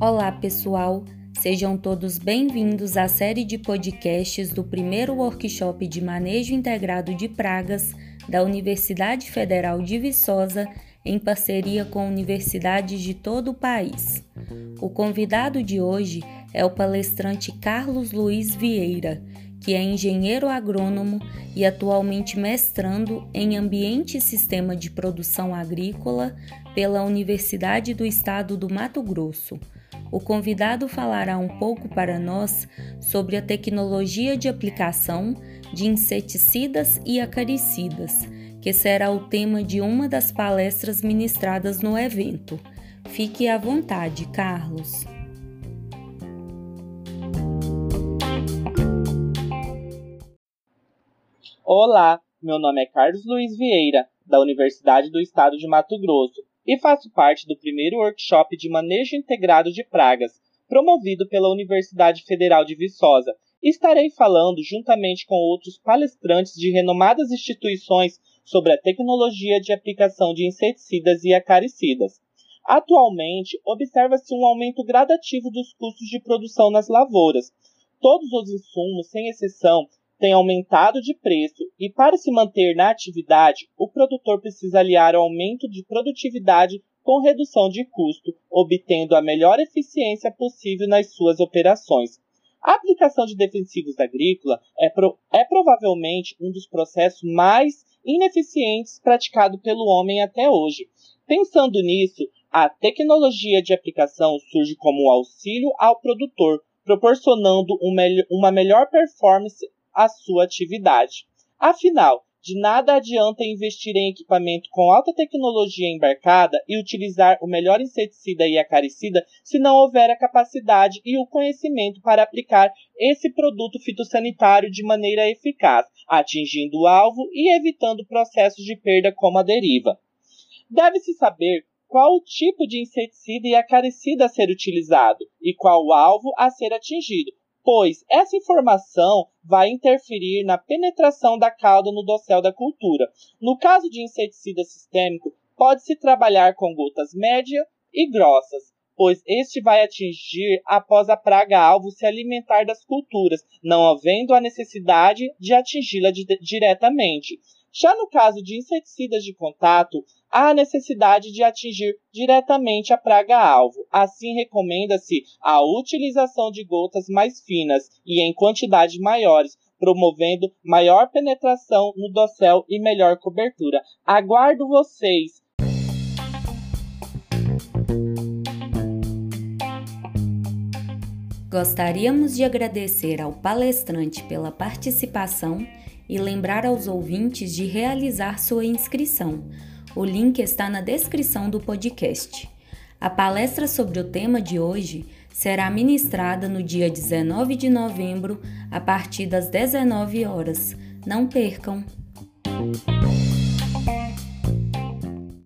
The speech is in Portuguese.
Olá, pessoal! Sejam todos bem-vindos à série de podcasts do primeiro workshop de manejo integrado de pragas da Universidade Federal de Viçosa, em parceria com universidades de todo o país. O convidado de hoje é o palestrante Carlos Luiz Vieira, que é engenheiro agrônomo e atualmente mestrando em Ambiente e Sistema de Produção Agrícola pela Universidade do Estado do Mato Grosso. O convidado falará um pouco para nós sobre a tecnologia de aplicação de inseticidas e acaricidas, que será o tema de uma das palestras ministradas no evento. Fique à vontade, Carlos. Olá, meu nome é Carlos Luiz Vieira, da Universidade do Estado de Mato Grosso, e faço parte do primeiro workshop de manejo integrado de pragas, promovido pela Universidade Federal de Viçosa. Estarei falando, juntamente com outros palestrantes de renomadas instituições, sobre a tecnologia de aplicação de inseticidas e acaricidas. Atualmente, observa-se um aumento gradativo dos custos de produção nas lavouras. Todos os insumos, sem exceção, tem aumentado de preço e, para se manter na atividade, o produtor precisa aliar o aumento de produtividade com redução de custo, obtendo a melhor eficiência possível nas suas operações. A aplicação de defensivos agrícolas é, pro, é provavelmente um dos processos mais ineficientes praticado pelo homem até hoje. Pensando nisso, a tecnologia de aplicação surge como auxílio ao produtor, proporcionando um uma melhor performance a sua atividade. Afinal, de nada adianta investir em equipamento com alta tecnologia embarcada e utilizar o melhor inseticida e acaricida se não houver a capacidade e o conhecimento para aplicar esse produto fitossanitário de maneira eficaz, atingindo o alvo e evitando processos de perda como a deriva. Deve-se saber qual o tipo de inseticida e acaricida a ser utilizado e qual o alvo a ser atingido, pois essa informação vai interferir na penetração da cauda no dossel da cultura. No caso de inseticida sistêmico, pode-se trabalhar com gotas médias e grossas, pois este vai atingir após a praga-alvo se alimentar das culturas, não havendo a necessidade de atingi-la diretamente. Já no caso de inseticidas de contato, há a necessidade de atingir diretamente a praga-alvo. Assim, recomenda-se a utilização de gotas mais finas e em quantidades maiores, promovendo maior penetração no dossel e melhor cobertura. Aguardo vocês! Gostaríamos de agradecer ao palestrante pela participação e lembrar aos ouvintes de realizar sua inscrição. O link está na descrição do podcast. A palestra sobre o tema de hoje será ministrada no dia 19 de novembro, a partir das 19 horas. Não percam!